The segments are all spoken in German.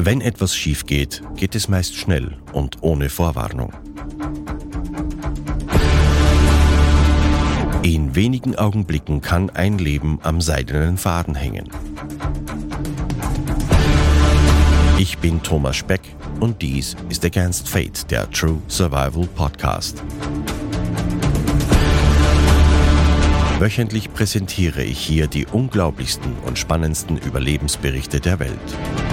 Wenn etwas schief geht, geht es meist schnell und ohne Vorwarnung. In wenigen Augenblicken kann ein Leben am seidenen Faden hängen. Ich bin Thomas Speck und dies ist Against Fate, der True Survival Podcast. Wöchentlich präsentiere ich hier die unglaublichsten und spannendsten Überlebensberichte der Welt.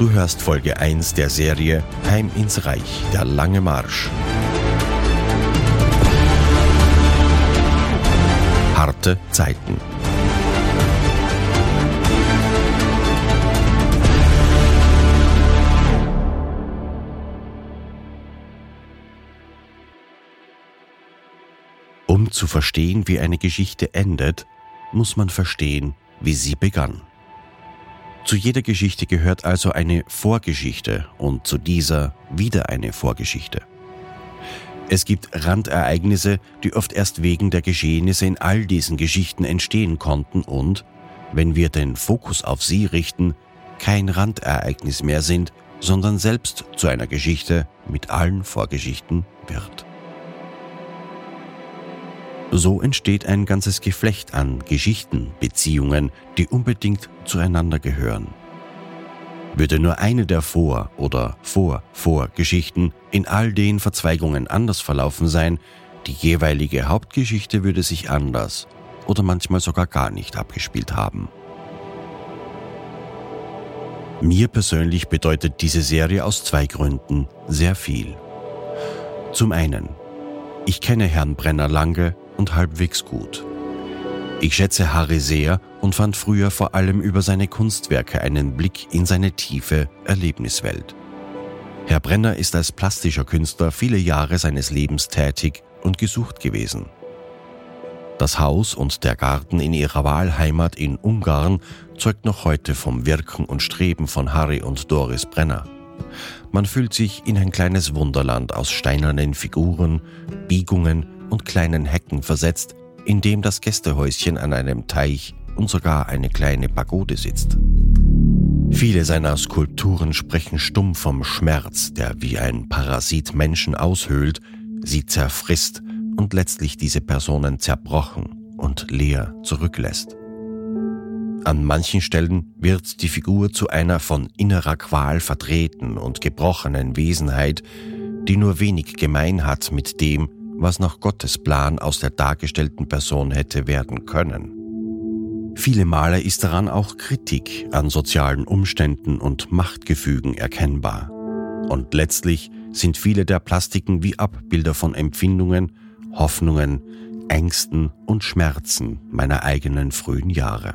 Du hörst Folge 1 der Serie Heim ins Reich, der lange Marsch. Harte Zeiten. Um zu verstehen, wie eine Geschichte endet, muss man verstehen, wie sie begann. Zu jeder Geschichte gehört also eine Vorgeschichte und zu dieser wieder eine Vorgeschichte. Es gibt Randereignisse, die oft erst wegen der Geschehnisse in all diesen Geschichten entstehen konnten und, wenn wir den Fokus auf sie richten, kein Randereignis mehr sind, sondern selbst zu einer Geschichte mit allen Vorgeschichten wird. So entsteht ein ganzes Geflecht an Geschichten, Beziehungen, die unbedingt zueinander gehören. Würde nur eine der Vor- oder Vor-Vor-Geschichten in all den Verzweigungen anders verlaufen sein, die jeweilige Hauptgeschichte würde sich anders oder manchmal sogar gar nicht abgespielt haben. Mir persönlich bedeutet diese Serie aus zwei Gründen sehr viel. Zum einen, ich kenne Herrn Brenner lange und halbwegs gut. Ich schätze Harry sehr und fand früher vor allem über seine Kunstwerke einen Blick in seine tiefe Erlebniswelt. Herr Brenner ist als plastischer Künstler viele Jahre seines Lebens tätig und gesucht gewesen. Das Haus und der Garten in ihrer Wahlheimat in Ungarn zeugt noch heute vom Wirken und Streben von Harry und Doris Brenner. Man fühlt sich in ein kleines Wunderland aus steinernen Figuren, Biegungen und kleinen Hecken versetzt, in dem das Gästehäuschen an einem Teich und sogar eine kleine Pagode sitzt. Viele seiner Skulpturen sprechen stumm vom Schmerz, der wie ein Parasit Menschen aushöhlt, sie zerfrisst und letztlich diese Personen zerbrochen und leer zurücklässt. An manchen Stellen wird die Figur zu einer von innerer Qual verdrehten und gebrochenen Wesenheit, die nur wenig gemein hat mit dem, was nach Gottes Plan aus der dargestellten Person hätte werden können. Viele Male ist daran auch Kritik an sozialen Umständen und Machtgefügen erkennbar. Und letztlich sind viele der Plastiken wie Abbilder von Empfindungen, Hoffnungen, Ängsten und Schmerzen meiner eigenen frühen Jahre.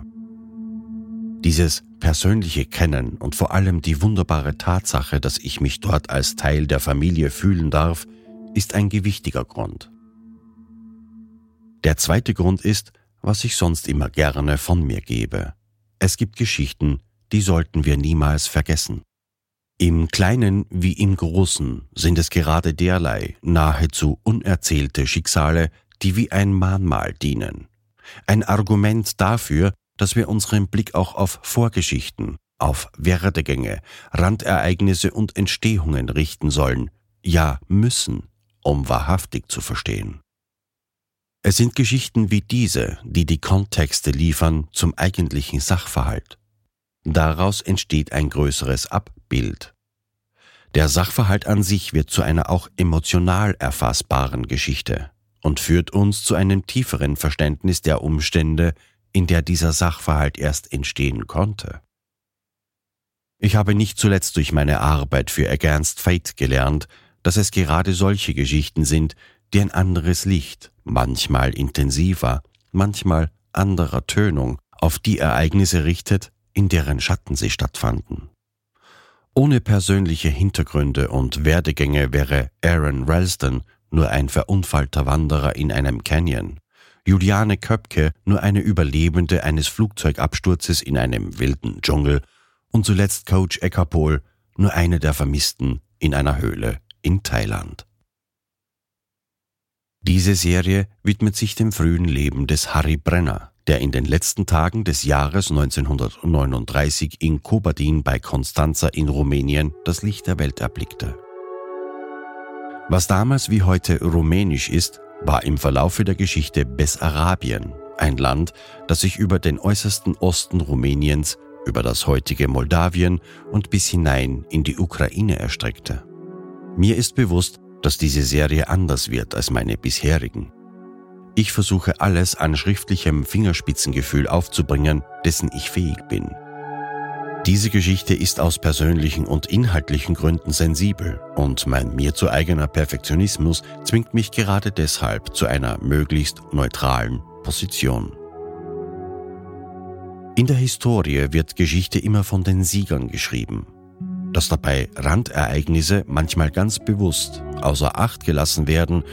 Dieses persönliche Kennen und vor allem die wunderbare Tatsache, dass ich mich dort als Teil der Familie fühlen darf, ist ein gewichtiger Grund. Der zweite Grund ist, was ich sonst immer gerne von mir gebe. Es gibt Geschichten, die sollten wir niemals vergessen. Im Kleinen wie im Großen sind es gerade derlei nahezu unerzählte Schicksale, die wie ein Mahnmal dienen. Ein Argument dafür, dass wir unseren Blick auch auf Vorgeschichten, auf Werdegänge, Randereignisse und Entstehungen richten sollen, ja müssen, um wahrhaftig zu verstehen. Es sind Geschichten wie diese, die die Kontexte liefern zum eigentlichen Sachverhalt. Daraus entsteht ein größeres Abbild. Der Sachverhalt an sich wird zu einer auch emotional erfassbaren Geschichte und führt uns zu einem tieferen Verständnis der Umstände, in der dieser Sachverhalt erst entstehen konnte. Ich habe nicht zuletzt durch meine Arbeit für Against Fate gelernt, dass es gerade solche Geschichten sind, die ein anderes Licht, manchmal intensiver, manchmal anderer Tönung, auf die Ereignisse richtet, in deren Schatten sie stattfanden. Ohne persönliche Hintergründe und Werdegänge wäre Aaron Ralston nur ein verunfallter Wanderer in einem Canyon, Juliane Köpke nur eine Überlebende eines Flugzeugabsturzes in einem wilden Dschungel und zuletzt Coach Eckerpol nur eine der Vermissten in einer Höhle in Thailand. Diese Serie widmet sich dem frühen Leben des Harry Brenner, der in den letzten Tagen des Jahres 1939 in Kobadin bei Constanza in Rumänien das Licht der Welt erblickte. Was damals wie heute rumänisch ist, war im Verlaufe der Geschichte Bessarabien, ein Land, das sich über den äußersten Osten Rumäniens, über das heutige Moldawien und bis hinein in die Ukraine erstreckte. Mir ist bewusst, dass diese Serie anders wird als meine bisherigen. Ich versuche alles an schriftlichem Fingerspitzengefühl aufzubringen, dessen ich fähig bin. Diese Geschichte ist aus persönlichen und inhaltlichen Gründen sensibel und mein mir zu eigener Perfektionismus zwingt mich gerade deshalb zu einer möglichst neutralen Position. In der Historie wird Geschichte immer von den Siegern geschrieben. Dass dabei Randereignisse manchmal ganz bewusst außer Acht gelassen werden,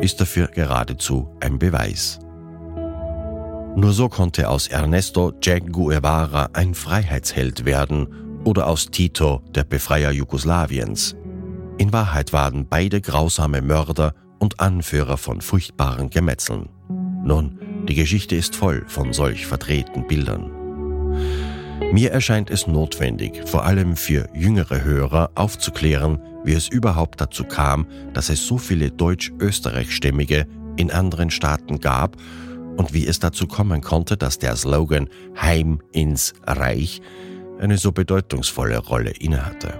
ist dafür geradezu ein Beweis. Nur so konnte aus Ernesto Che Guevara ein Freiheitsheld werden oder aus Tito der Befreier Jugoslawiens. In Wahrheit waren beide grausame Mörder und Anführer von furchtbaren Gemetzeln. Nun, die Geschichte ist voll von solch verdrehten Bildern. Mir erscheint es notwendig, vor allem für jüngere Hörer aufzuklären, wie es überhaupt dazu kam, dass es so viele deutsch-österreichstämmige in anderen Staaten gab und wie es dazu kommen konnte, dass der Slogan Heim ins Reich eine so bedeutungsvolle Rolle innehatte.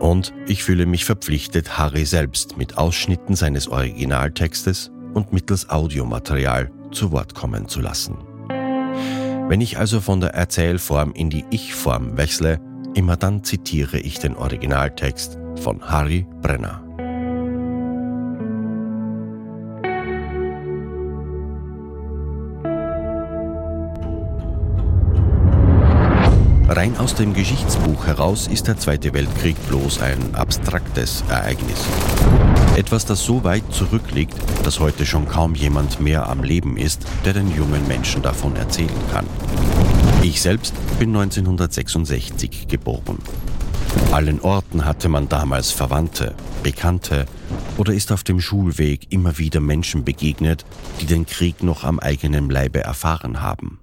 Und ich fühle mich verpflichtet, Harry selbst mit Ausschnitten seines Originaltextes und mittels Audiomaterial zu Wort kommen zu lassen. Wenn ich also von der Erzählform in die Ich-Form wechsle, immer dann zitiere ich den Originaltext von Harry Brenner. Rein aus dem Geschichtsbuch heraus ist der Zweite Weltkrieg bloß ein abstraktes Ereignis. Etwas, das so weit zurückliegt, dass heute schon kaum jemand mehr am Leben ist, der den jungen Menschen davon erzählen kann. Ich selbst bin 1966 geboren. Allen Orten hatte man damals Verwandte, Bekannte oder ist auf dem Schulweg immer wieder Menschen begegnet, die den Krieg noch am eigenen Leibe erfahren haben.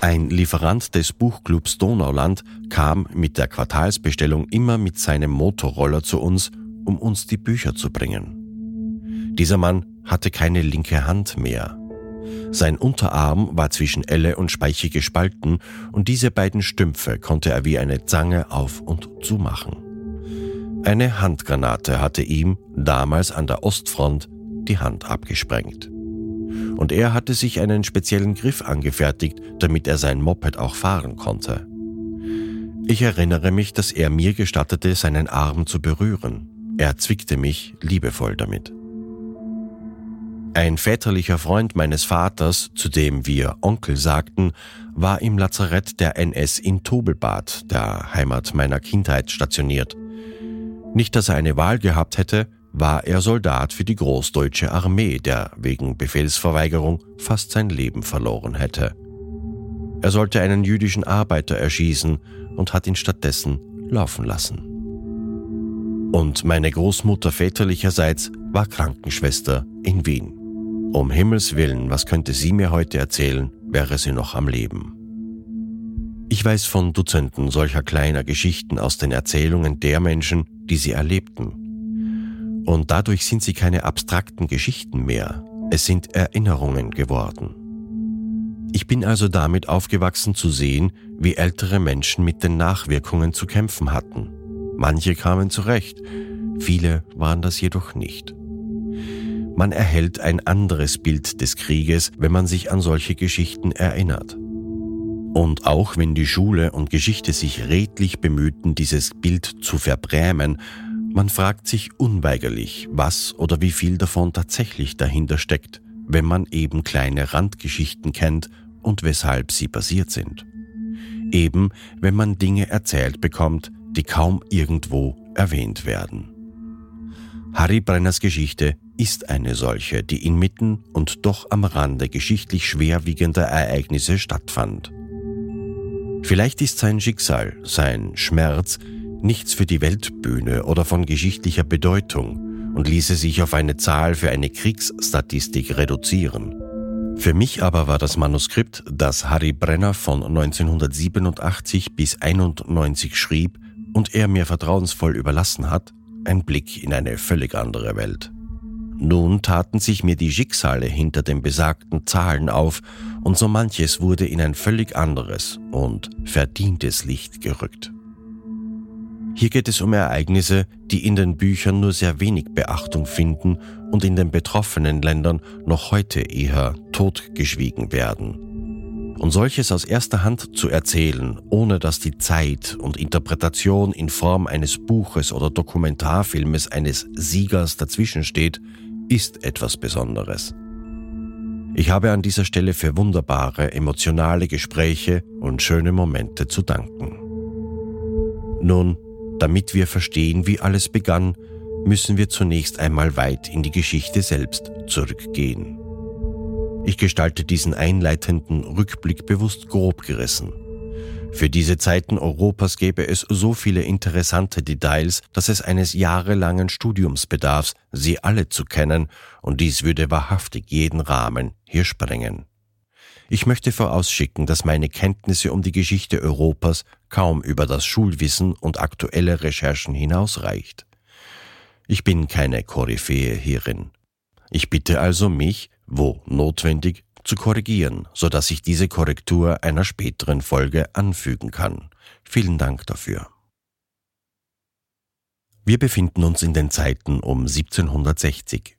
Ein Lieferant des Buchclubs Donauland kam mit der Quartalsbestellung immer mit seinem Motorroller zu uns, um uns die Bücher zu bringen. Dieser Mann hatte keine linke Hand mehr. Sein Unterarm war zwischen Elle und Speiche gespalten und diese beiden Stümpfe konnte er wie eine Zange auf und zumachen. Eine Handgranate hatte ihm, damals an der Ostfront, die Hand abgesprengt und er hatte sich einen speziellen Griff angefertigt, damit er sein Moped auch fahren konnte. Ich erinnere mich, dass er mir gestattete, seinen Arm zu berühren. Er zwickte mich liebevoll damit. Ein väterlicher Freund meines Vaters, zu dem wir Onkel sagten, war im Lazarett der NS in Tobelbad, der Heimat meiner Kindheit, stationiert. Nicht, dass er eine Wahl gehabt hätte, war er Soldat für die Großdeutsche Armee, der wegen Befehlsverweigerung fast sein Leben verloren hätte. Er sollte einen jüdischen Arbeiter erschießen und hat ihn stattdessen laufen lassen. Und meine Großmutter väterlicherseits war Krankenschwester in Wien. Um Himmels willen, was könnte sie mir heute erzählen, wäre sie noch am Leben. Ich weiß von Dutzenden solcher kleiner Geschichten aus den Erzählungen der Menschen, die sie erlebten und dadurch sind sie keine abstrakten Geschichten mehr, es sind Erinnerungen geworden. Ich bin also damit aufgewachsen zu sehen, wie ältere Menschen mit den Nachwirkungen zu kämpfen hatten. Manche kamen zurecht, viele waren das jedoch nicht. Man erhält ein anderes Bild des Krieges, wenn man sich an solche Geschichten erinnert. Und auch wenn die Schule und Geschichte sich redlich bemühten, dieses Bild zu verbrämen, man fragt sich unweigerlich, was oder wie viel davon tatsächlich dahinter steckt, wenn man eben kleine Randgeschichten kennt und weshalb sie basiert sind. Eben wenn man Dinge erzählt bekommt, die kaum irgendwo erwähnt werden. Harry Brenners Geschichte ist eine solche, die inmitten und doch am Rande geschichtlich schwerwiegender Ereignisse stattfand. Vielleicht ist sein Schicksal, sein Schmerz, nichts für die Weltbühne oder von geschichtlicher Bedeutung und ließe sich auf eine Zahl für eine Kriegsstatistik reduzieren. Für mich aber war das Manuskript, das Harry Brenner von 1987 bis 91 schrieb und er mir vertrauensvoll überlassen hat, ein Blick in eine völlig andere Welt. Nun taten sich mir die Schicksale hinter den besagten Zahlen auf und so manches wurde in ein völlig anderes und verdientes Licht gerückt. Hier geht es um Ereignisse, die in den Büchern nur sehr wenig Beachtung finden und in den betroffenen Ländern noch heute eher totgeschwiegen werden. Und solches aus erster Hand zu erzählen, ohne dass die Zeit und Interpretation in Form eines Buches oder Dokumentarfilmes eines Siegers dazwischen steht, ist etwas Besonderes. Ich habe an dieser Stelle für wunderbare, emotionale Gespräche und schöne Momente zu danken. Nun, damit wir verstehen, wie alles begann, müssen wir zunächst einmal weit in die Geschichte selbst zurückgehen. Ich gestalte diesen einleitenden Rückblick bewusst grob gerissen. Für diese Zeiten Europas gäbe es so viele interessante Details, dass es eines jahrelangen Studiums bedarf, sie alle zu kennen, und dies würde wahrhaftig jeden Rahmen hier sprengen. Ich möchte vorausschicken, dass meine Kenntnisse um die Geschichte Europas kaum über das Schulwissen und aktuelle Recherchen hinausreicht. Ich bin keine Koryphäe hierin. Ich bitte also mich, wo notwendig, zu korrigieren, so dass ich diese Korrektur einer späteren Folge anfügen kann. Vielen Dank dafür. Wir befinden uns in den Zeiten um 1760.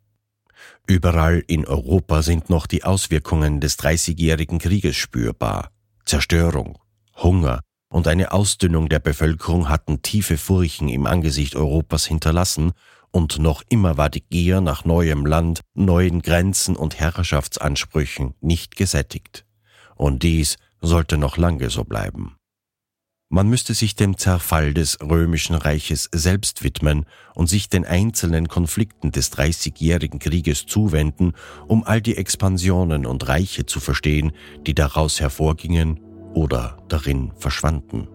Überall in Europa sind noch die Auswirkungen des Dreißigjährigen Krieges spürbar. Zerstörung, Hunger und eine Ausdünnung der Bevölkerung hatten tiefe Furchen im Angesicht Europas hinterlassen und noch immer war die Gier nach neuem Land, neuen Grenzen und Herrschaftsansprüchen nicht gesättigt. Und dies sollte noch lange so bleiben. Man müsste sich dem Zerfall des römischen Reiches selbst widmen und sich den einzelnen Konflikten des Dreißigjährigen Krieges zuwenden, um all die Expansionen und Reiche zu verstehen, die daraus hervorgingen oder darin verschwanden.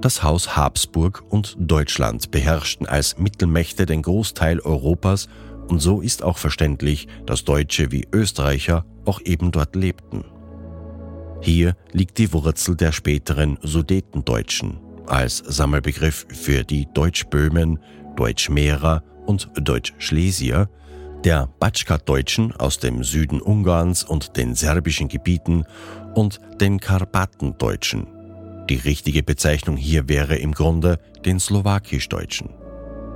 Das Haus Habsburg und Deutschland beherrschten als Mittelmächte den Großteil Europas und so ist auch verständlich, dass Deutsche wie Österreicher auch eben dort lebten. Hier liegt die Wurzel der späteren Sudetendeutschen als Sammelbegriff für die Deutschböhmen, Deutschmährer und Deutschschlesier, der Batschka-Deutschen aus dem Süden Ungarns und den serbischen Gebieten und den Karpatendeutschen die richtige Bezeichnung hier wäre im Grunde den Slowakisch-Deutschen.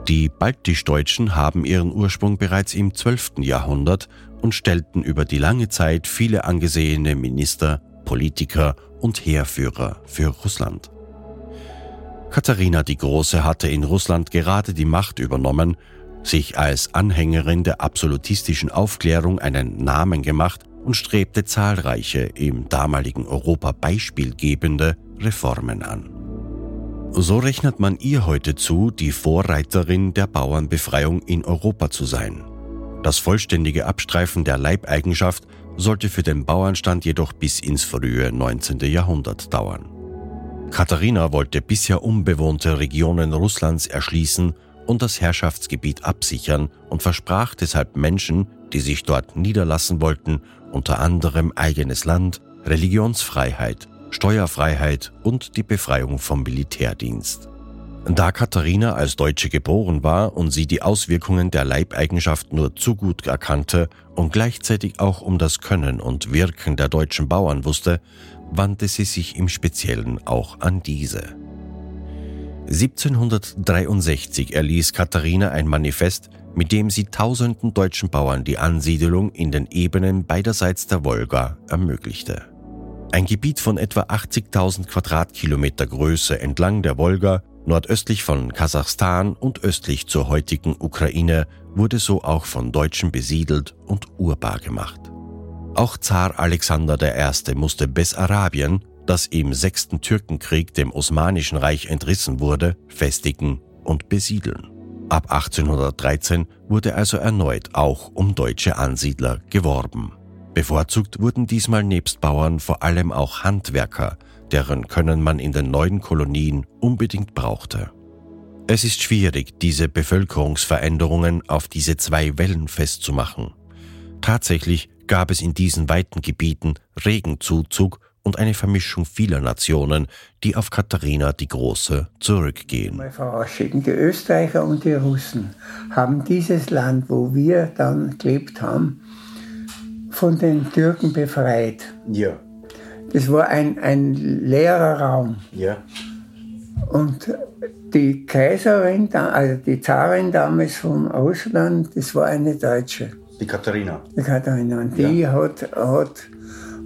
Die Baltisch-Deutschen haben ihren Ursprung bereits im 12. Jahrhundert und stellten über die lange Zeit viele angesehene Minister, Politiker und Heerführer für Russland. Katharina die Große hatte in Russland gerade die Macht übernommen, sich als Anhängerin der absolutistischen Aufklärung einen Namen gemacht und strebte zahlreiche im damaligen Europa beispielgebende Reformen an. So rechnet man ihr heute zu, die Vorreiterin der Bauernbefreiung in Europa zu sein. Das vollständige Abstreifen der Leibeigenschaft sollte für den Bauernstand jedoch bis ins frühe 19. Jahrhundert dauern. Katharina wollte bisher unbewohnte Regionen Russlands erschließen und das Herrschaftsgebiet absichern und versprach deshalb Menschen, die sich dort niederlassen wollten, unter anderem eigenes Land, Religionsfreiheit Steuerfreiheit und die Befreiung vom Militärdienst. Da Katharina als Deutsche geboren war und sie die Auswirkungen der Leibeigenschaft nur zu gut erkannte und gleichzeitig auch um das Können und Wirken der deutschen Bauern wusste, wandte sie sich im Speziellen auch an diese. 1763 erließ Katharina ein Manifest, mit dem sie tausenden deutschen Bauern die Ansiedelung in den Ebenen beiderseits der Wolga ermöglichte. Ein Gebiet von etwa 80.000 Quadratkilometer Größe entlang der Wolga, nordöstlich von Kasachstan und östlich zur heutigen Ukraine, wurde so auch von Deutschen besiedelt und urbar gemacht. Auch Zar Alexander I. musste Bessarabien, das im sechsten Türkenkrieg dem Osmanischen Reich entrissen wurde, festigen und besiedeln. Ab 1813 wurde also erneut auch um deutsche Ansiedler geworben. Bevorzugt wurden diesmal nebst Bauern vor allem auch Handwerker, deren Können man in den neuen Kolonien unbedingt brauchte. Es ist schwierig, diese Bevölkerungsveränderungen auf diese zwei Wellen festzumachen. Tatsächlich gab es in diesen weiten Gebieten regen Zuzug und eine Vermischung vieler Nationen, die auf Katharina die Große zurückgehen. Mal vorausschicken, die Österreicher und die Russen haben dieses Land, wo wir dann gelebt haben, von den Türken befreit. Ja. Das war ein, ein leerer Raum. Ja. Und die Kaiserin, also die Zarin damals von Russland, das war eine Deutsche. Die Katharina. Die Katharina. Und die ja. hat, hat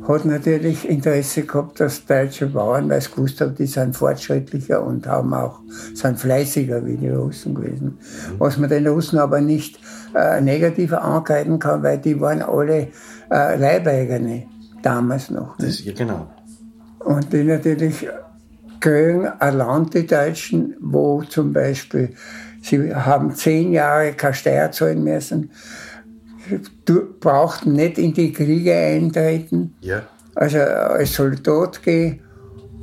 hat natürlich Interesse gehabt, dass deutsche Bauern, weil sie gewusst haben, die sind fortschrittlicher und haben auch, sind fleißiger wie die Russen gewesen. Mhm. Was man den Russen aber nicht äh, negativer angreifen kann, weil die waren alle äh, Leibeigene damals noch. Das, ja, genau. Und die natürlich kriegen ein Land, die Deutschen, wo zum Beispiel, sie haben zehn Jahre keine Steuer zahlen müssen, brauchten nicht in die Kriege eintreten, ja. also als Soldat gehen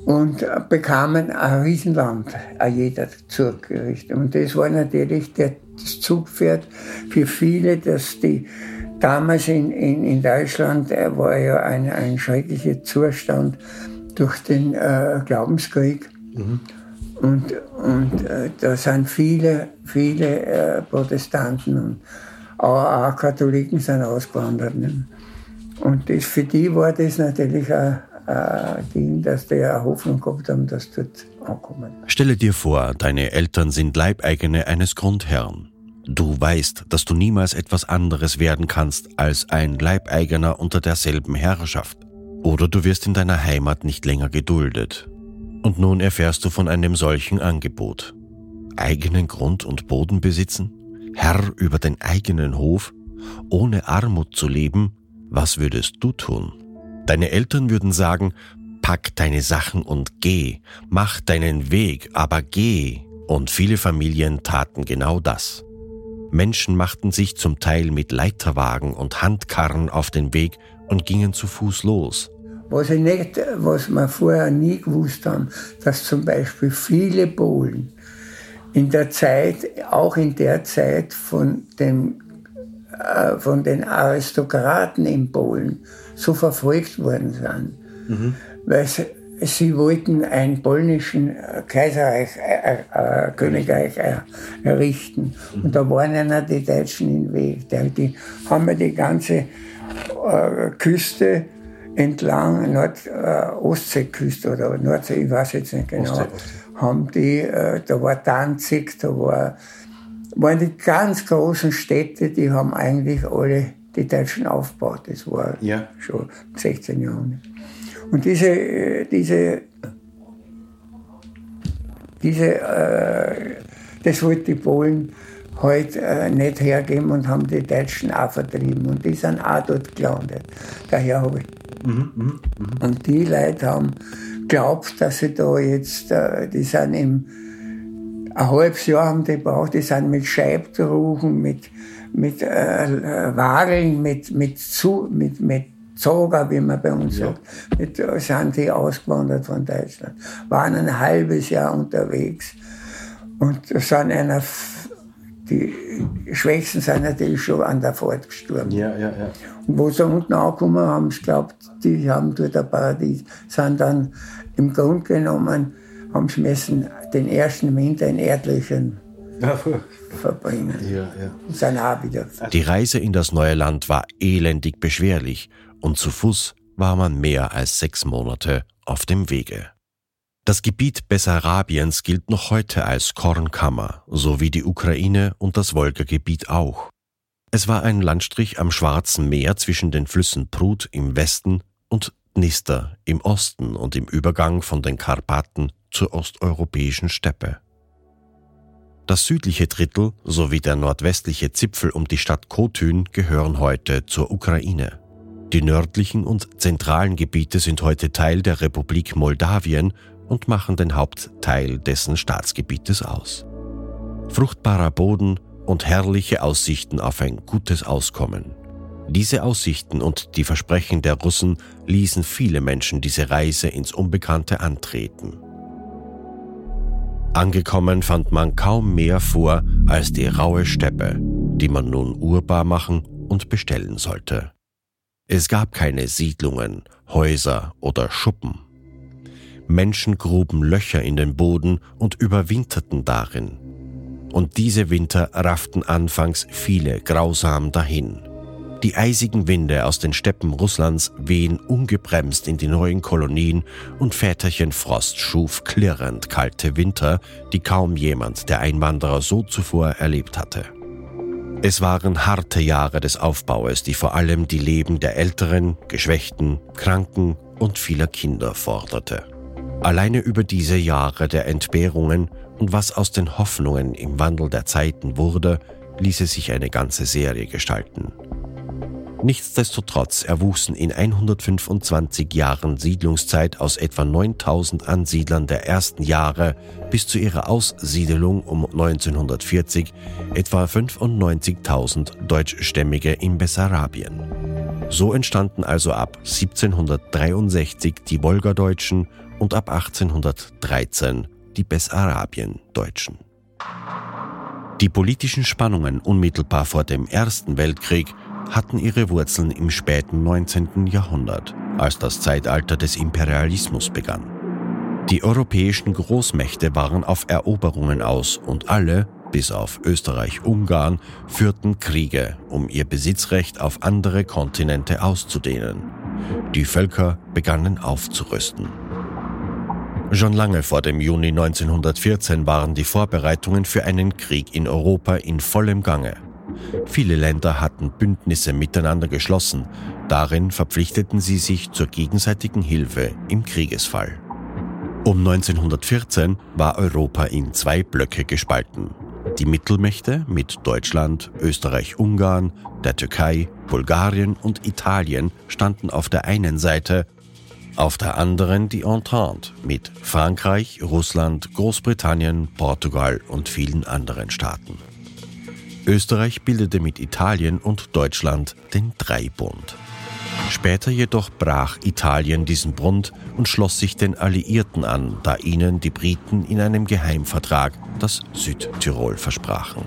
und bekamen ein Riesenland, jeder zugerichtet. Und das war natürlich der, das Zugpferd für viele, dass die damals in, in, in Deutschland äh, war ja ein, ein schrecklicher Zustand durch den äh, Glaubenskrieg. Mhm. Und, und äh, da sind viele, viele äh, Protestanten und aber auch Katholiken sind ausgewandert. Ne? Und das, für die war das natürlich ein, ein Ding, dass die eine Hoffnung gehabt haben, dass dort ankommen. Stelle dir vor, deine Eltern sind Leibeigene eines Grundherrn. Du weißt, dass du niemals etwas anderes werden kannst als ein Leibeigener unter derselben Herrschaft. Oder du wirst in deiner Heimat nicht länger geduldet. Und nun erfährst du von einem solchen Angebot. Eigenen Grund und Boden besitzen? Herr über den eigenen Hof, ohne Armut zu leben, was würdest du tun? Deine Eltern würden sagen, pack deine Sachen und geh, mach deinen Weg, aber geh. Und viele Familien taten genau das. Menschen machten sich zum Teil mit Leiterwagen und Handkarren auf den Weg und gingen zu Fuß los. Was, ich nicht, was wir vorher nie gewusst haben, dass zum Beispiel viele Polen in der Zeit, auch in der Zeit von, dem, äh, von den Aristokraten in Polen so verfolgt worden sind. Mhm. Weil sie, sie, wollten ein polnischen Kaiserreich, äh, äh, Königreich errichten. Mhm. Und da waren ihnen die Deutschen im Weg. Die, haben ja die ganze äh, Küste entlang, Nord, äh, Ostseeküste oder Nordsee, ich weiß jetzt nicht genau. Ostsee, Ostsee haben die, äh, da war Danzig, da war, waren die ganz großen Städte, die haben eigentlich alle die Deutschen aufgebaut. Das war ja. schon im 16. Jahrhundert. Und diese, äh, diese, diese, äh, das wollten die Polen halt äh, nicht hergeben und haben die Deutschen auch vertrieben. Und die sind auch dort gelandet. Daher habe ich. Mhm, mh, mh. Und die Leute haben glaubt, dass sie da jetzt, äh, die sind im, ein halbes Jahr haben die gebraucht, die sind mit Scheibtruchen, mit, mit äh, Wageln, mit, mit, zu, mit, mit Zoger, wie man bei uns ja. sagt, mit, äh, sind die ausgewandert von Deutschland. Waren ein halbes Jahr unterwegs und sind einer die Schwächsten sind natürlich schon an der Fahrt gestorben. Ja, ja, ja. Und wo sie unten angekommen haben, sie glaubt, die haben dort ein Paradies, sind dann im Grunde genommen, haben sie müssen den ersten Winter in Erdlöchern verbringen. Ja, ja. Und sind auch wieder. Die Reise in das neue Land war elendig beschwerlich und zu Fuß war man mehr als sechs Monate auf dem Wege. Das Gebiet Bessarabiens gilt noch heute als Kornkammer, so wie die Ukraine und das Wolgagebiet auch. Es war ein Landstrich am Schwarzen Meer zwischen den Flüssen Prut im Westen und Dnister im Osten und im Übergang von den Karpaten zur osteuropäischen Steppe. Das südliche Drittel sowie der nordwestliche Zipfel um die Stadt Kotyn gehören heute zur Ukraine. Die nördlichen und zentralen Gebiete sind heute Teil der Republik Moldawien und machen den Hauptteil dessen Staatsgebietes aus. Fruchtbarer Boden und herrliche Aussichten auf ein gutes Auskommen. Diese Aussichten und die Versprechen der Russen ließen viele Menschen diese Reise ins Unbekannte antreten. Angekommen fand man kaum mehr vor als die raue Steppe, die man nun urbar machen und bestellen sollte. Es gab keine Siedlungen, Häuser oder Schuppen. Menschen gruben Löcher in den Boden und überwinterten darin. Und diese Winter rafften anfangs viele grausam dahin. Die eisigen Winde aus den Steppen Russlands wehen ungebremst in die neuen Kolonien und Väterchen Frost schuf klirrend kalte Winter, die kaum jemand der Einwanderer so zuvor erlebt hatte. Es waren harte Jahre des Aufbaues, die vor allem die Leben der Älteren, Geschwächten, Kranken und vieler Kinder forderte. Alleine über diese Jahre der Entbehrungen und was aus den Hoffnungen im Wandel der Zeiten wurde, ließe sich eine ganze Serie gestalten. Nichtsdestotrotz erwuchsen in 125 Jahren Siedlungszeit aus etwa 9000 Ansiedlern der ersten Jahre bis zu ihrer Aussiedelung um 1940 etwa 95.000 Deutschstämmige in Bessarabien. So entstanden also ab 1763 die Wolgadeutschen und ab 1813 die Bessarabien-Deutschen. Die politischen Spannungen unmittelbar vor dem Ersten Weltkrieg hatten ihre Wurzeln im späten 19. Jahrhundert, als das Zeitalter des Imperialismus begann. Die europäischen Großmächte waren auf Eroberungen aus und alle, bis auf Österreich-Ungarn, führten Kriege, um ihr Besitzrecht auf andere Kontinente auszudehnen. Die Völker begannen aufzurüsten. Schon lange vor dem Juni 1914 waren die Vorbereitungen für einen Krieg in Europa in vollem Gange. Viele Länder hatten Bündnisse miteinander geschlossen. Darin verpflichteten sie sich zur gegenseitigen Hilfe im Kriegesfall. Um 1914 war Europa in zwei Blöcke gespalten. Die Mittelmächte mit Deutschland, Österreich-Ungarn, der Türkei, Bulgarien und Italien standen auf der einen Seite, auf der anderen die Entente mit Frankreich, Russland, Großbritannien, Portugal und vielen anderen Staaten. Österreich bildete mit Italien und Deutschland den Dreibund. Später jedoch brach Italien diesen Bund und schloss sich den Alliierten an, da ihnen die Briten in einem Geheimvertrag das Südtirol versprachen.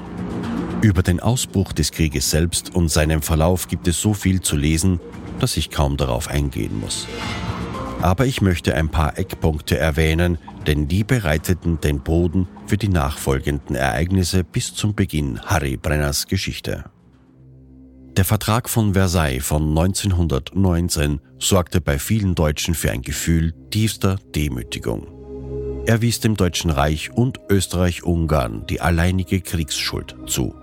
Über den Ausbruch des Krieges selbst und seinem Verlauf gibt es so viel zu lesen, dass ich kaum darauf eingehen muss. Aber ich möchte ein paar Eckpunkte erwähnen, denn die bereiteten den Boden für die nachfolgenden Ereignisse bis zum Beginn Harry Brenners Geschichte. Der Vertrag von Versailles von 1919 sorgte bei vielen Deutschen für ein Gefühl tiefster Demütigung. Er wies dem Deutschen Reich und Österreich-Ungarn die alleinige Kriegsschuld zu.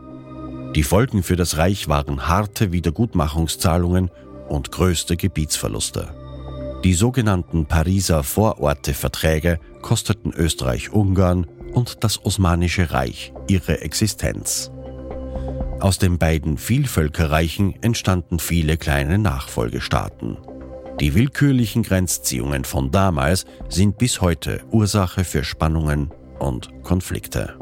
Die Folgen für das Reich waren harte Wiedergutmachungszahlungen und größte Gebietsverluste. Die sogenannten Pariser Vororteverträge kosteten Österreich-Ungarn und das Osmanische Reich ihre Existenz. Aus den beiden Vielvölkerreichen entstanden viele kleine Nachfolgestaaten. Die willkürlichen Grenzziehungen von damals sind bis heute Ursache für Spannungen und Konflikte.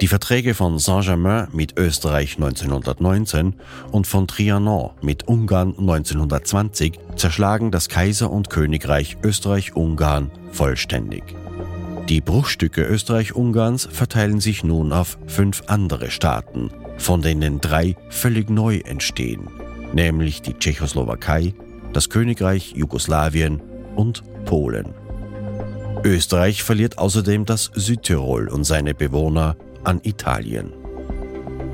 Die Verträge von Saint-Germain mit Österreich 1919 und von Trianon mit Ungarn 1920 zerschlagen das Kaiser- und Königreich Österreich-Ungarn vollständig. Die Bruchstücke Österreich-Ungarns verteilen sich nun auf fünf andere Staaten, von denen drei völlig neu entstehen, nämlich die Tschechoslowakei, das Königreich Jugoslawien und Polen. Österreich verliert außerdem das Südtirol und seine Bewohner an Italien.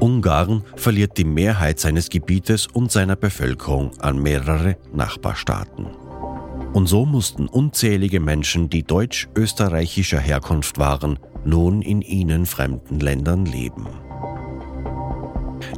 Ungarn verliert die Mehrheit seines Gebietes und seiner Bevölkerung an mehrere Nachbarstaaten. Und so mussten unzählige Menschen, die deutsch-österreichischer Herkunft waren, nun in ihnen fremden Ländern leben.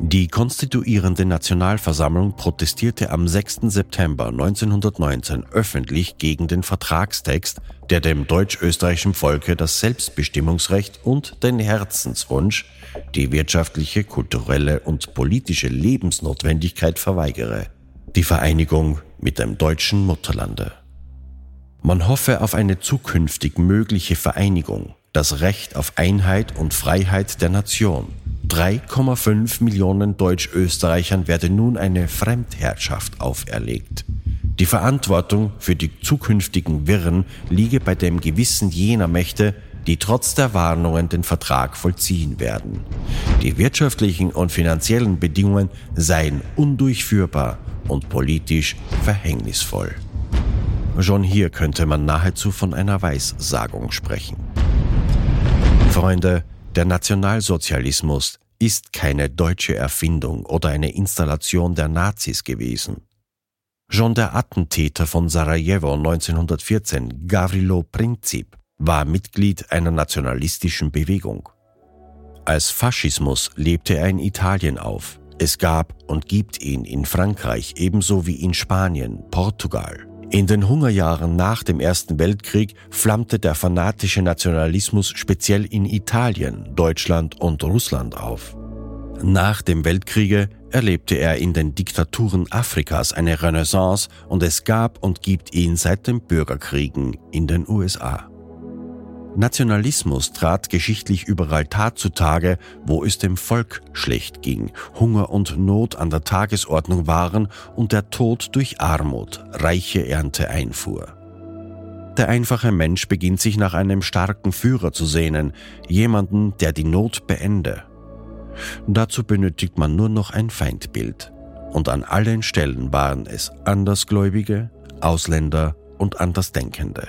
Die konstituierende Nationalversammlung protestierte am 6. September 1919 öffentlich gegen den Vertragstext, der dem deutsch-österreichischen Volke das Selbstbestimmungsrecht und den Herzenswunsch, die wirtschaftliche, kulturelle und politische Lebensnotwendigkeit verweigere, die Vereinigung mit dem deutschen Mutterlande. Man hoffe auf eine zukünftig mögliche Vereinigung, das Recht auf Einheit und Freiheit der Nation, 3,5 Millionen Deutsch-Österreichern werde nun eine Fremdherrschaft auferlegt. Die Verantwortung für die zukünftigen Wirren liege bei dem Gewissen jener Mächte, die trotz der Warnungen den Vertrag vollziehen werden. Die wirtschaftlichen und finanziellen Bedingungen seien undurchführbar und politisch verhängnisvoll. Schon hier könnte man nahezu von einer Weissagung sprechen. Freunde, der Nationalsozialismus ist keine deutsche Erfindung oder eine Installation der Nazis gewesen. Schon der Attentäter von Sarajevo 1914, Gavrilo Princip, war Mitglied einer nationalistischen Bewegung. Als Faschismus lebte er in Italien auf. Es gab und gibt ihn in Frankreich ebenso wie in Spanien, Portugal. In den Hungerjahren nach dem Ersten Weltkrieg flammte der fanatische Nationalismus speziell in Italien, Deutschland und Russland auf. Nach dem Weltkriege erlebte er in den Diktaturen Afrikas eine Renaissance und es gab und gibt ihn seit den Bürgerkriegen in den USA. Nationalismus trat geschichtlich überall Tat zutage, wo es dem Volk schlecht ging, Hunger und Not an der Tagesordnung waren und der Tod durch Armut, reiche Ernte einfuhr. Der einfache Mensch beginnt sich nach einem starken Führer zu sehnen, jemanden, der die Not beende. Dazu benötigt man nur noch ein Feindbild. Und an allen Stellen waren es Andersgläubige, Ausländer und Andersdenkende.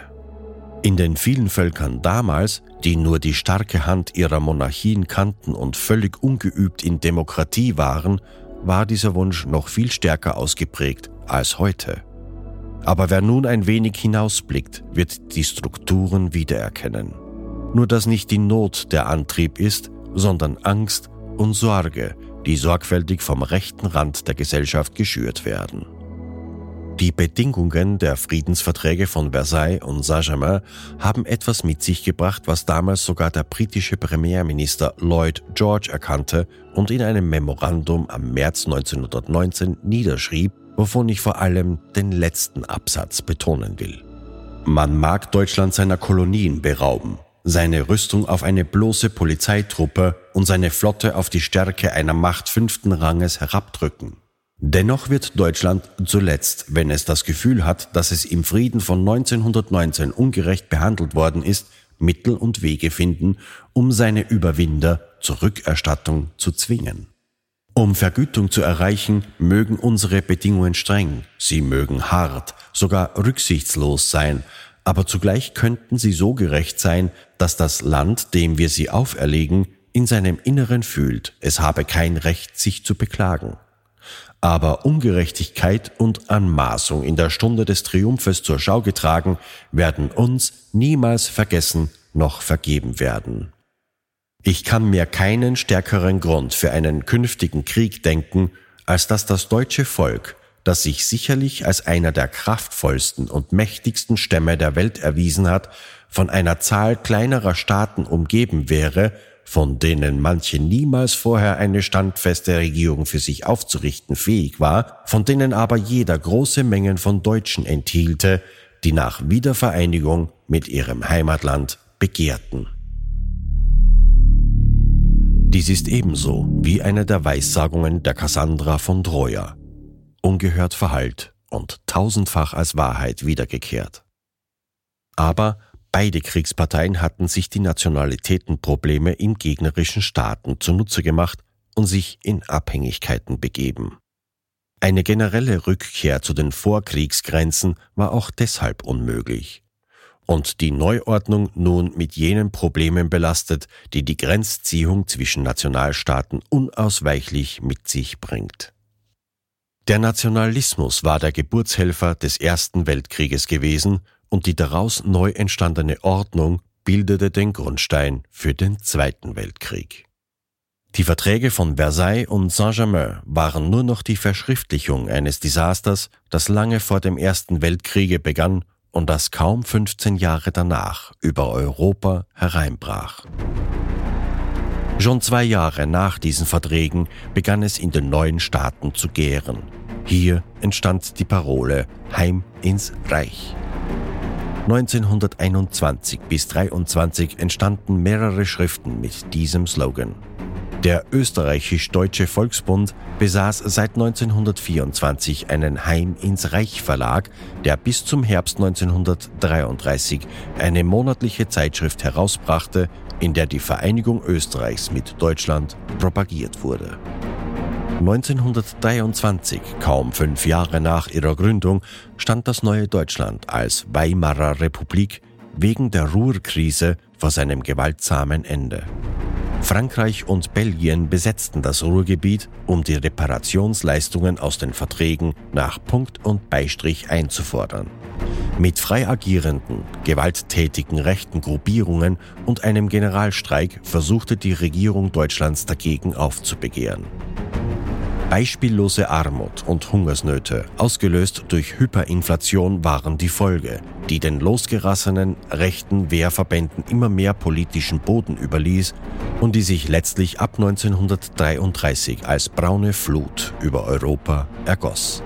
In den vielen Völkern damals, die nur die starke Hand ihrer Monarchien kannten und völlig ungeübt in Demokratie waren, war dieser Wunsch noch viel stärker ausgeprägt als heute. Aber wer nun ein wenig hinausblickt, wird die Strukturen wiedererkennen. Nur dass nicht die Not der Antrieb ist, sondern Angst und Sorge, die sorgfältig vom rechten Rand der Gesellschaft geschürt werden. Die Bedingungen der Friedensverträge von Versailles und Saint-Germain haben etwas mit sich gebracht, was damals sogar der britische Premierminister Lloyd George erkannte und in einem Memorandum am März 1919 niederschrieb, wovon ich vor allem den letzten Absatz betonen will. Man mag Deutschland seiner Kolonien berauben, seine Rüstung auf eine bloße Polizeitruppe und seine Flotte auf die Stärke einer Macht fünften Ranges herabdrücken. Dennoch wird Deutschland zuletzt, wenn es das Gefühl hat, dass es im Frieden von 1919 ungerecht behandelt worden ist, Mittel und Wege finden, um seine Überwinder zur Rückerstattung zu zwingen. Um Vergütung zu erreichen, mögen unsere Bedingungen streng, sie mögen hart, sogar rücksichtslos sein, aber zugleich könnten sie so gerecht sein, dass das Land, dem wir sie auferlegen, in seinem Inneren fühlt, es habe kein Recht, sich zu beklagen. Aber Ungerechtigkeit und Anmaßung in der Stunde des Triumphes zur Schau getragen, werden uns niemals vergessen noch vergeben werden. Ich kann mir keinen stärkeren Grund für einen künftigen Krieg denken, als dass das deutsche Volk, das sich sicherlich als einer der kraftvollsten und mächtigsten Stämme der Welt erwiesen hat, von einer Zahl kleinerer Staaten umgeben wäre, von denen manche niemals vorher eine standfeste Regierung für sich aufzurichten fähig war, von denen aber jeder große Mengen von Deutschen enthielte, die nach Wiedervereinigung mit ihrem Heimatland begehrten. Dies ist ebenso wie eine der Weissagungen der Cassandra von Troja, ungehört verhallt und tausendfach als Wahrheit wiedergekehrt. Aber Beide Kriegsparteien hatten sich die Nationalitätenprobleme in gegnerischen Staaten zunutze gemacht und sich in Abhängigkeiten begeben. Eine generelle Rückkehr zu den Vorkriegsgrenzen war auch deshalb unmöglich. Und die Neuordnung nun mit jenen Problemen belastet, die die Grenzziehung zwischen Nationalstaaten unausweichlich mit sich bringt. Der Nationalismus war der Geburtshelfer des Ersten Weltkrieges gewesen und die daraus neu entstandene Ordnung bildete den Grundstein für den Zweiten Weltkrieg. Die Verträge von Versailles und Saint-Germain waren nur noch die Verschriftlichung eines Desasters, das lange vor dem Ersten Weltkriege begann und das kaum 15 Jahre danach über Europa hereinbrach. Schon zwei Jahre nach diesen Verträgen begann es in den neuen Staaten zu gären. Hier entstand die Parole Heim ins Reich. 1921 bis 1923 entstanden mehrere Schriften mit diesem Slogan. Der österreichisch-deutsche Volksbund besaß seit 1924 einen Heim ins Reich Verlag, der bis zum Herbst 1933 eine monatliche Zeitschrift herausbrachte, in der die Vereinigung Österreichs mit Deutschland propagiert wurde. 1923, kaum fünf Jahre nach ihrer Gründung, stand das neue Deutschland als Weimarer Republik wegen der Ruhrkrise vor seinem gewaltsamen Ende. Frankreich und Belgien besetzten das Ruhrgebiet, um die Reparationsleistungen aus den Verträgen nach Punkt und Beistrich einzufordern. Mit frei agierenden, gewalttätigen rechten Gruppierungen und einem Generalstreik versuchte die Regierung Deutschlands dagegen aufzubegehren. Beispiellose Armut und Hungersnöte, ausgelöst durch Hyperinflation, waren die Folge, die den losgerassenen rechten Wehrverbänden immer mehr politischen Boden überließ und die sich letztlich ab 1933 als braune Flut über Europa ergoss.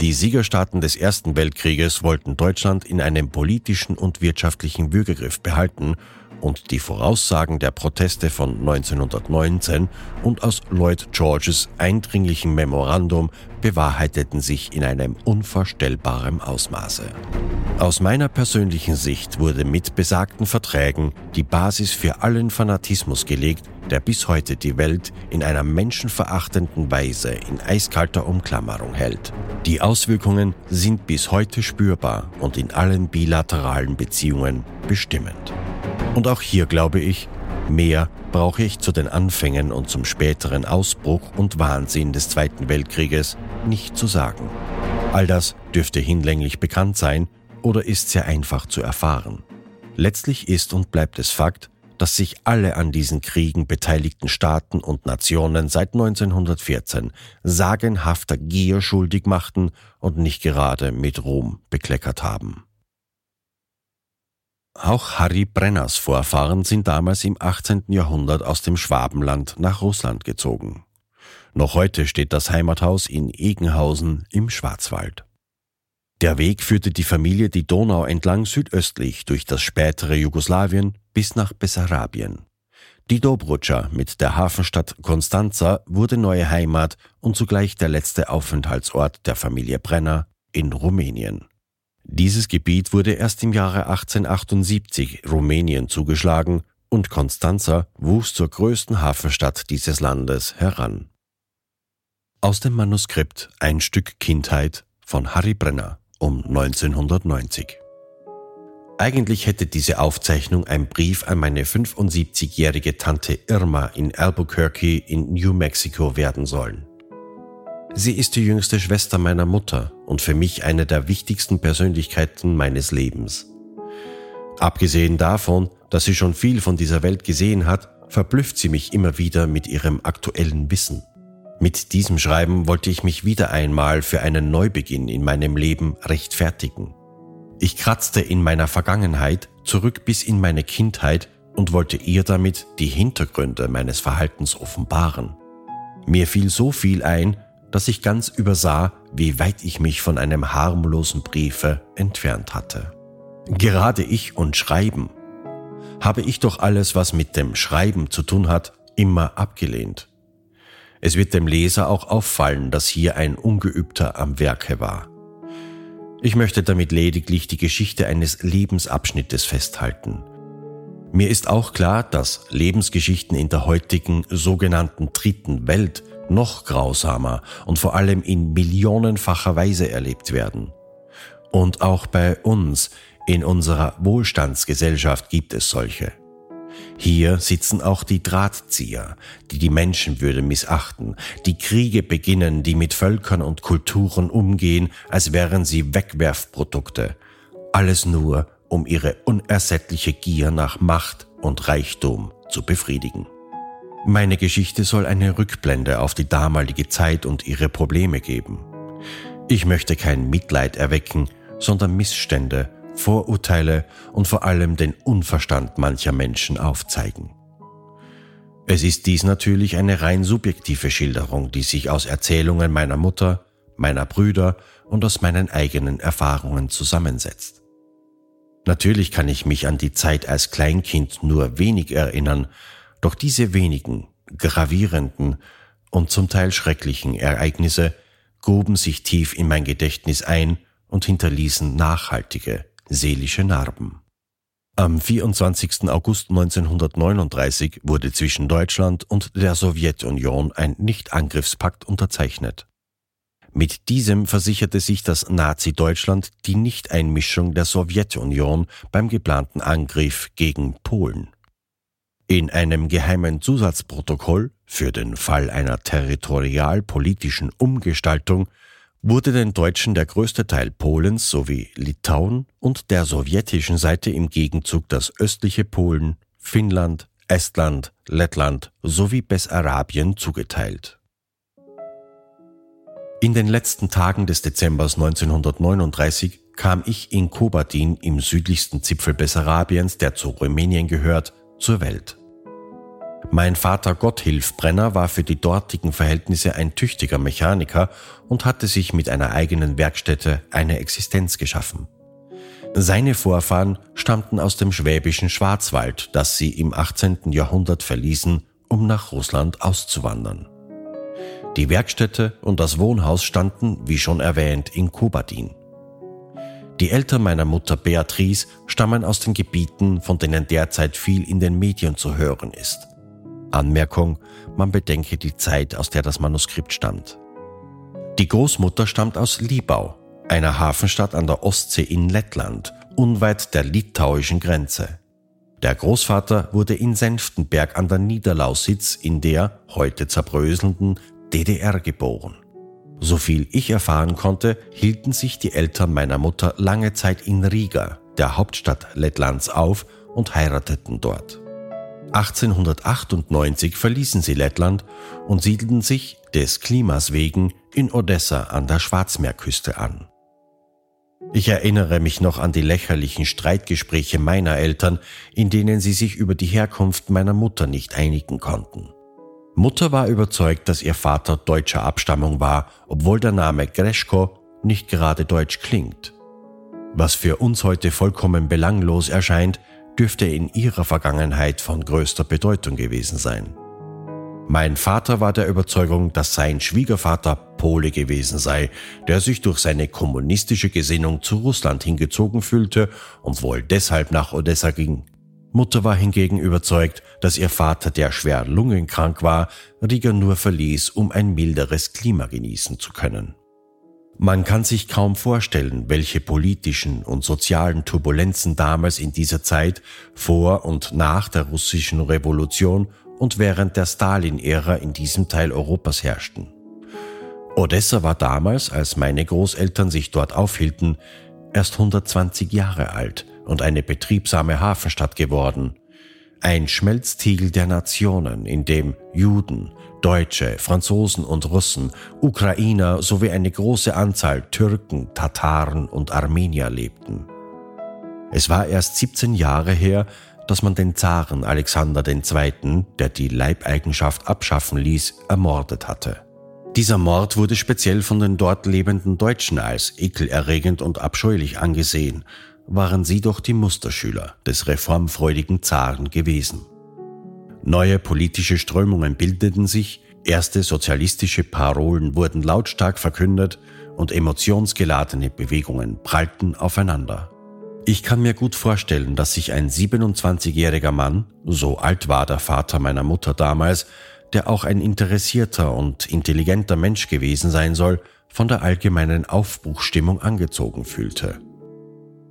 Die Siegerstaaten des Ersten Weltkrieges wollten Deutschland in einem politischen und wirtschaftlichen Würgegriff behalten und die Voraussagen der Proteste von 1919 und aus Lloyd Georges eindringlichem Memorandum bewahrheiteten sich in einem unvorstellbaren Ausmaße. Aus meiner persönlichen Sicht wurde mit besagten Verträgen die Basis für allen Fanatismus gelegt, der bis heute die Welt in einer menschenverachtenden Weise in eiskalter Umklammerung hält. Die Auswirkungen sind bis heute spürbar und in allen bilateralen Beziehungen bestimmend. Und auch hier glaube ich, mehr brauche ich zu den Anfängen und zum späteren Ausbruch und Wahnsinn des Zweiten Weltkrieges nicht zu sagen. All das dürfte hinlänglich bekannt sein oder ist sehr einfach zu erfahren. Letztlich ist und bleibt es Fakt, dass sich alle an diesen Kriegen beteiligten Staaten und Nationen seit 1914 sagenhafter Gier schuldig machten und nicht gerade mit Ruhm bekleckert haben. Auch Harry Brenners Vorfahren sind damals im 18. Jahrhundert aus dem Schwabenland nach Russland gezogen. Noch heute steht das Heimathaus in Egenhausen im Schwarzwald. Der Weg führte die Familie die Donau entlang südöstlich durch das spätere Jugoslawien bis nach Bessarabien. Die Dobrudscha mit der Hafenstadt Konstanza wurde neue Heimat und zugleich der letzte Aufenthaltsort der Familie Brenner in Rumänien. Dieses Gebiet wurde erst im Jahre 1878 Rumänien zugeschlagen und Constanza wuchs zur größten Hafenstadt dieses Landes heran. Aus dem Manuskript Ein Stück Kindheit von Harry Brenner um 1990. Eigentlich hätte diese Aufzeichnung ein Brief an meine 75-jährige Tante Irma in Albuquerque in New Mexico werden sollen. Sie ist die jüngste Schwester meiner Mutter und für mich eine der wichtigsten Persönlichkeiten meines Lebens. Abgesehen davon, dass sie schon viel von dieser Welt gesehen hat, verblüfft sie mich immer wieder mit ihrem aktuellen Wissen. Mit diesem Schreiben wollte ich mich wieder einmal für einen Neubeginn in meinem Leben rechtfertigen. Ich kratzte in meiner Vergangenheit zurück bis in meine Kindheit und wollte ihr damit die Hintergründe meines Verhaltens offenbaren. Mir fiel so viel ein, dass ich ganz übersah, wie weit ich mich von einem harmlosen Briefe entfernt hatte. Gerade ich und Schreiben habe ich doch alles, was mit dem Schreiben zu tun hat, immer abgelehnt. Es wird dem Leser auch auffallen, dass hier ein Ungeübter am Werke war. Ich möchte damit lediglich die Geschichte eines Lebensabschnittes festhalten. Mir ist auch klar, dass Lebensgeschichten in der heutigen sogenannten dritten Welt noch grausamer und vor allem in millionenfacher Weise erlebt werden. Und auch bei uns in unserer Wohlstandsgesellschaft gibt es solche. Hier sitzen auch die Drahtzieher, die die Menschenwürde missachten, die Kriege beginnen, die mit Völkern und Kulturen umgehen, als wären sie Wegwerfprodukte. Alles nur, um ihre unersättliche Gier nach Macht und Reichtum zu befriedigen. Meine Geschichte soll eine Rückblende auf die damalige Zeit und ihre Probleme geben. Ich möchte kein Mitleid erwecken, sondern Missstände, Vorurteile und vor allem den Unverstand mancher Menschen aufzeigen. Es ist dies natürlich eine rein subjektive Schilderung, die sich aus Erzählungen meiner Mutter, meiner Brüder und aus meinen eigenen Erfahrungen zusammensetzt. Natürlich kann ich mich an die Zeit als Kleinkind nur wenig erinnern, doch diese wenigen, gravierenden und zum Teil schrecklichen Ereignisse gruben sich tief in mein Gedächtnis ein und hinterließen nachhaltige seelische Narben. Am 24. August 1939 wurde zwischen Deutschland und der Sowjetunion ein Nichtangriffspakt unterzeichnet. Mit diesem versicherte sich das Nazi-Deutschland die Nichteinmischung der Sowjetunion beim geplanten Angriff gegen Polen. In einem geheimen Zusatzprotokoll für den Fall einer territorialpolitischen Umgestaltung wurde den Deutschen der größte Teil Polens sowie Litauen und der sowjetischen Seite im Gegenzug das östliche Polen, Finnland, Estland, Lettland sowie Bessarabien zugeteilt. In den letzten Tagen des Dezembers 1939 kam ich in Kobatin im südlichsten Zipfel Bessarabiens, der zu Rumänien gehört, zur Welt. Mein Vater Gotthilf Brenner war für die dortigen Verhältnisse ein tüchtiger Mechaniker und hatte sich mit einer eigenen Werkstätte eine Existenz geschaffen. Seine Vorfahren stammten aus dem schwäbischen Schwarzwald, das sie im 18. Jahrhundert verließen, um nach Russland auszuwandern. Die Werkstätte und das Wohnhaus standen, wie schon erwähnt, in Kubadin. Die Eltern meiner Mutter Beatrice stammen aus den Gebieten, von denen derzeit viel in den Medien zu hören ist. Anmerkung, man bedenke die Zeit, aus der das Manuskript stammt. Die Großmutter stammt aus Libau, einer Hafenstadt an der Ostsee in Lettland, unweit der litauischen Grenze. Der Großvater wurde in Senftenberg an der Niederlausitz in der heute zerbröselnden DDR geboren. Soviel ich erfahren konnte, hielten sich die Eltern meiner Mutter lange Zeit in Riga, der Hauptstadt Lettlands, auf und heirateten dort. 1898 verließen sie Lettland und siedelten sich des Klimas wegen in Odessa an der Schwarzmeerküste an. Ich erinnere mich noch an die lächerlichen Streitgespräche meiner Eltern, in denen sie sich über die Herkunft meiner Mutter nicht einigen konnten. Mutter war überzeugt, dass ihr Vater deutscher Abstammung war, obwohl der Name Greschko nicht gerade deutsch klingt. Was für uns heute vollkommen belanglos erscheint, dürfte in ihrer Vergangenheit von größter Bedeutung gewesen sein. Mein Vater war der Überzeugung, dass sein Schwiegervater Pole gewesen sei, der sich durch seine kommunistische Gesinnung zu Russland hingezogen fühlte und wohl deshalb nach Odessa ging. Mutter war hingegen überzeugt, dass ihr Vater, der schwer lungenkrank war, Riga nur verließ, um ein milderes Klima genießen zu können. Man kann sich kaum vorstellen, welche politischen und sozialen Turbulenzen damals in dieser Zeit vor und nach der russischen Revolution und während der Stalin-Ära in diesem Teil Europas herrschten. Odessa war damals, als meine Großeltern sich dort aufhielten, erst 120 Jahre alt und eine betriebsame Hafenstadt geworden. Ein Schmelztiegel der Nationen, in dem Juden, Deutsche, Franzosen und Russen, Ukrainer sowie eine große Anzahl Türken, Tataren und Armenier lebten. Es war erst 17 Jahre her, dass man den Zaren Alexander II., der die Leibeigenschaft abschaffen ließ, ermordet hatte. Dieser Mord wurde speziell von den dort lebenden Deutschen als ekelerregend und abscheulich angesehen, waren sie doch die Musterschüler des reformfreudigen Zaren gewesen. Neue politische Strömungen bildeten sich, erste sozialistische Parolen wurden lautstark verkündet und emotionsgeladene Bewegungen prallten aufeinander. Ich kann mir gut vorstellen, dass sich ein 27-jähriger Mann, so alt war der Vater meiner Mutter damals, der auch ein interessierter und intelligenter Mensch gewesen sein soll, von der allgemeinen Aufbruchstimmung angezogen fühlte.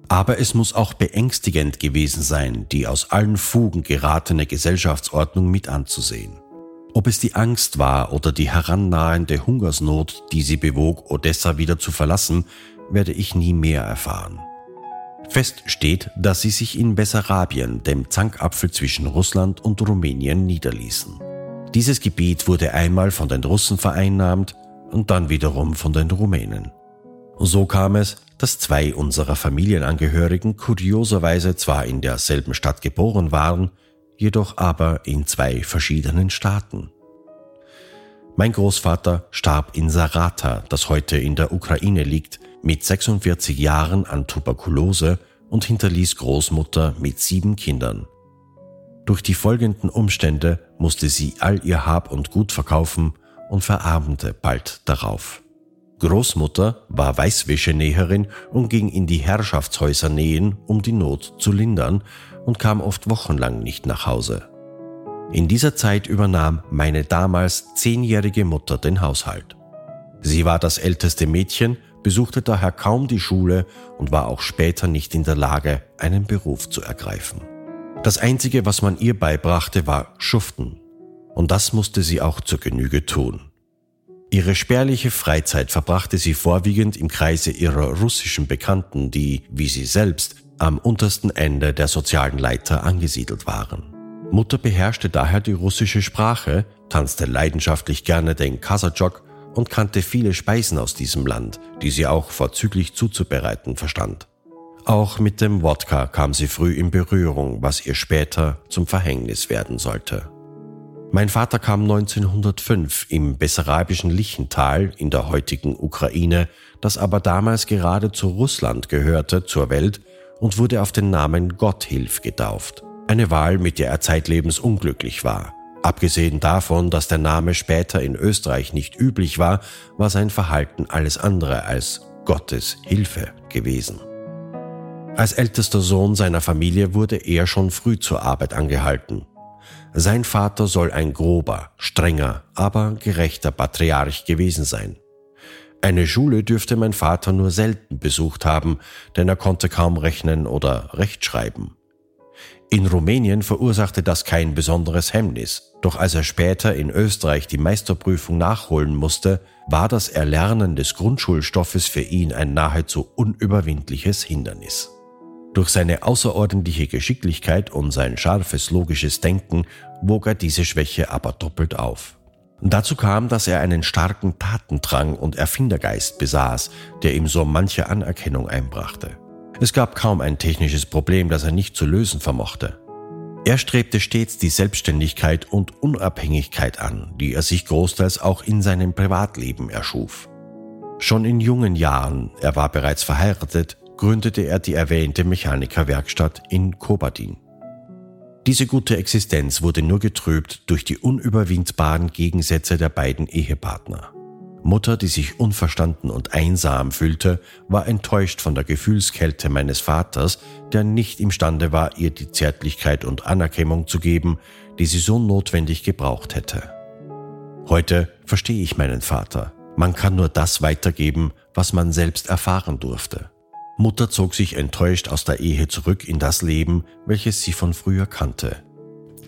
Aber es muss auch beängstigend gewesen sein, die aus allen Fugen geratene Gesellschaftsordnung mit anzusehen. Ob es die Angst war oder die herannahende Hungersnot, die sie bewog, Odessa wieder zu verlassen, werde ich nie mehr erfahren. Fest steht, dass sie sich in Bessarabien, dem Zankapfel zwischen Russland und Rumänien, niederließen. Dieses Gebiet wurde einmal von den Russen vereinnahmt und dann wiederum von den Rumänen. So kam es, dass zwei unserer Familienangehörigen kurioserweise zwar in derselben Stadt geboren waren, jedoch aber in zwei verschiedenen Staaten. Mein Großvater starb in Sarata, das heute in der Ukraine liegt, mit 46 Jahren an Tuberkulose und hinterließ Großmutter mit sieben Kindern. Durch die folgenden Umstände musste sie all ihr Hab und Gut verkaufen und verarmte bald darauf. Großmutter war Weißwäschenäherin und ging in die Herrschaftshäuser nähen, um die Not zu lindern und kam oft wochenlang nicht nach Hause. In dieser Zeit übernahm meine damals zehnjährige Mutter den Haushalt. Sie war das älteste Mädchen, besuchte daher kaum die Schule und war auch später nicht in der Lage, einen Beruf zu ergreifen. Das Einzige, was man ihr beibrachte, war Schuften. Und das musste sie auch zur Genüge tun. Ihre spärliche Freizeit verbrachte sie vorwiegend im Kreise ihrer russischen Bekannten, die, wie sie selbst, am untersten Ende der sozialen Leiter angesiedelt waren. Mutter beherrschte daher die russische Sprache, tanzte leidenschaftlich gerne den Kasachok und kannte viele Speisen aus diesem Land, die sie auch vorzüglich zuzubereiten verstand. Auch mit dem Wodka kam sie früh in Berührung, was ihr später zum Verhängnis werden sollte. Mein Vater kam 1905 im bessarabischen Lichental in der heutigen Ukraine, das aber damals gerade zu Russland gehörte, zur Welt und wurde auf den Namen Gotthilf getauft. Eine Wahl, mit der er zeitlebens unglücklich war. Abgesehen davon, dass der Name später in Österreich nicht üblich war, war sein Verhalten alles andere als Gottes Hilfe gewesen. Als ältester Sohn seiner Familie wurde er schon früh zur Arbeit angehalten. Sein Vater soll ein grober, strenger, aber gerechter Patriarch gewesen sein. Eine Schule dürfte mein Vater nur selten besucht haben, denn er konnte kaum rechnen oder rechtschreiben. In Rumänien verursachte das kein besonderes Hemmnis, doch als er später in Österreich die Meisterprüfung nachholen musste, war das Erlernen des Grundschulstoffes für ihn ein nahezu unüberwindliches Hindernis. Durch seine außerordentliche Geschicklichkeit und sein scharfes logisches Denken wog er diese Schwäche aber doppelt auf. Dazu kam, dass er einen starken Tatendrang und Erfindergeist besaß, der ihm so manche Anerkennung einbrachte. Es gab kaum ein technisches Problem, das er nicht zu lösen vermochte. Er strebte stets die Selbstständigkeit und Unabhängigkeit an, die er sich großteils auch in seinem Privatleben erschuf. Schon in jungen Jahren, er war bereits verheiratet, gründete er die erwähnte Mechanikerwerkstatt in Kobadin. Diese gute Existenz wurde nur getrübt durch die unüberwindbaren Gegensätze der beiden Ehepartner. Mutter, die sich unverstanden und einsam fühlte, war enttäuscht von der Gefühlskälte meines Vaters, der nicht imstande war, ihr die Zärtlichkeit und Anerkennung zu geben, die sie so notwendig gebraucht hätte. Heute verstehe ich meinen Vater. Man kann nur das weitergeben, was man selbst erfahren durfte. Mutter zog sich enttäuscht aus der Ehe zurück in das Leben, welches sie von früher kannte.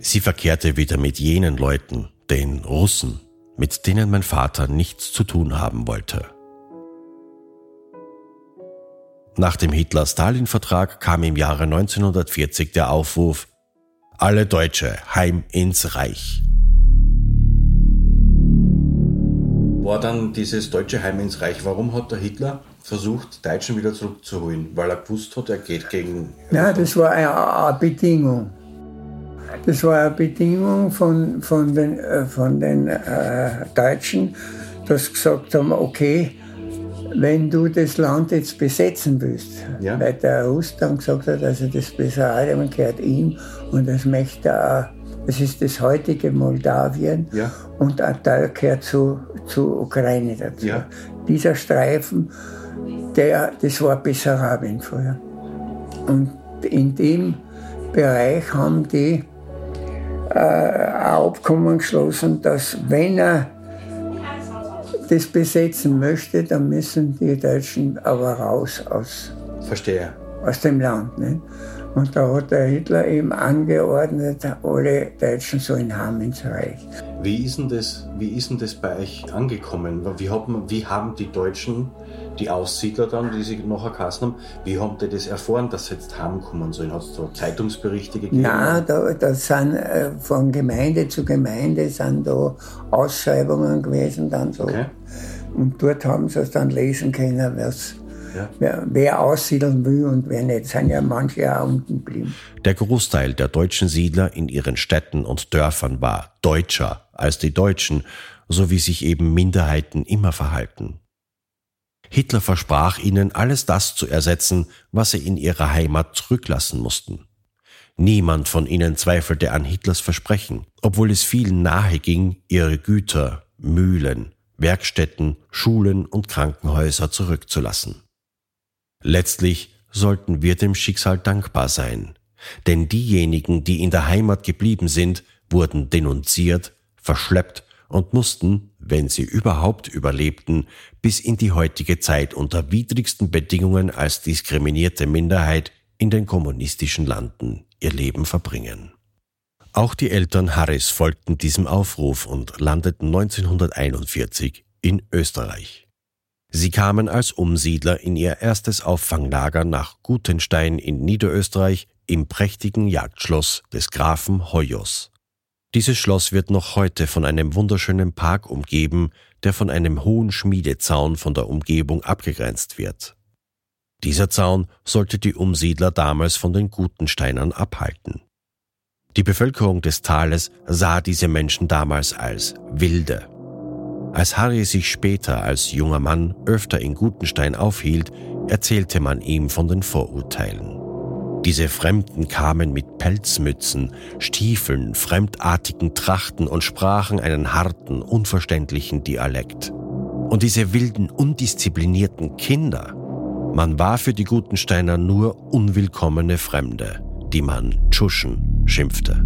Sie verkehrte wieder mit jenen Leuten, den Russen, mit denen mein Vater nichts zu tun haben wollte. Nach dem Hitler-Stalin-Vertrag kam im Jahre 1940 der Aufruf Alle Deutsche heim ins Reich. War dann dieses deutsche Heim ins Reich, warum hat der Hitler versucht, Deutschen wieder zurückzuholen, weil er gewusst hat, er geht gegen. Ja, das war eine, eine Bedingung. Das war eine Bedingung von, von den, äh, von den äh, Deutschen, dass gesagt haben, okay, wenn du das Land jetzt besetzen willst, ja. weil der Russland gesagt hat, also das Bessarabien gehört ihm und das möchte er, das ist das heutige Moldawien ja. und ein Teil gehört zu, zu Ukraine dazu. Ja. Dieser Streifen der, das war Bessarabien früher. Und in dem Bereich haben die äh, ein Abkommen geschlossen, dass wenn er das besetzen möchte, dann müssen die Deutschen aber raus aus, Verstehe. aus dem Land. Ne? Und da hat der Hitler eben angeordnet, alle Deutschen sollen heim ins Reich. Wie ist denn das, wie ist denn das bei euch angekommen? Wie haben, wie haben die Deutschen, die Aussiedler dann, die sich nachher geheißen haben, wie haben die das erfahren, dass sie jetzt heimkommen sollen? Hat es da Zeitungsberichte gegeben? Nein, da, da sind äh, von Gemeinde zu Gemeinde sind da Ausschreibungen gewesen dann so. Okay. Und dort haben sie es dann lesen können, was ja. Wer, wer, aussiedeln will und wer nicht, sind ja manche auch unten geblieben. Der Großteil der deutschen Siedler in ihren Städten und Dörfern war deutscher als die Deutschen, so wie sich eben Minderheiten immer verhalten. Hitler versprach ihnen, alles das zu ersetzen, was sie in ihrer Heimat zurücklassen mussten. Niemand von ihnen zweifelte an Hitlers Versprechen, obwohl es vielen nahe ging, ihre Güter, Mühlen, Werkstätten, Schulen und Krankenhäuser zurückzulassen. Letztlich sollten wir dem Schicksal dankbar sein, denn diejenigen, die in der Heimat geblieben sind, wurden denunziert, verschleppt und mussten, wenn sie überhaupt überlebten, bis in die heutige Zeit unter widrigsten Bedingungen als diskriminierte Minderheit in den kommunistischen Landen ihr Leben verbringen. Auch die Eltern Harris folgten diesem Aufruf und landeten 1941 in Österreich. Sie kamen als Umsiedler in ihr erstes Auffanglager nach Gutenstein in Niederösterreich im prächtigen Jagdschloss des Grafen Hoyos. Dieses Schloss wird noch heute von einem wunderschönen Park umgeben, der von einem hohen Schmiedezaun von der Umgebung abgegrenzt wird. Dieser Zaun sollte die Umsiedler damals von den Gutensteinern abhalten. Die Bevölkerung des Tales sah diese Menschen damals als Wilde. Als Harry sich später als junger Mann öfter in Gutenstein aufhielt, erzählte man ihm von den Vorurteilen. Diese Fremden kamen mit Pelzmützen, Stiefeln, fremdartigen Trachten und sprachen einen harten, unverständlichen Dialekt. Und diese wilden, undisziplinierten Kinder, man war für die Gutensteiner nur unwillkommene Fremde, die man Tschuschen schimpfte.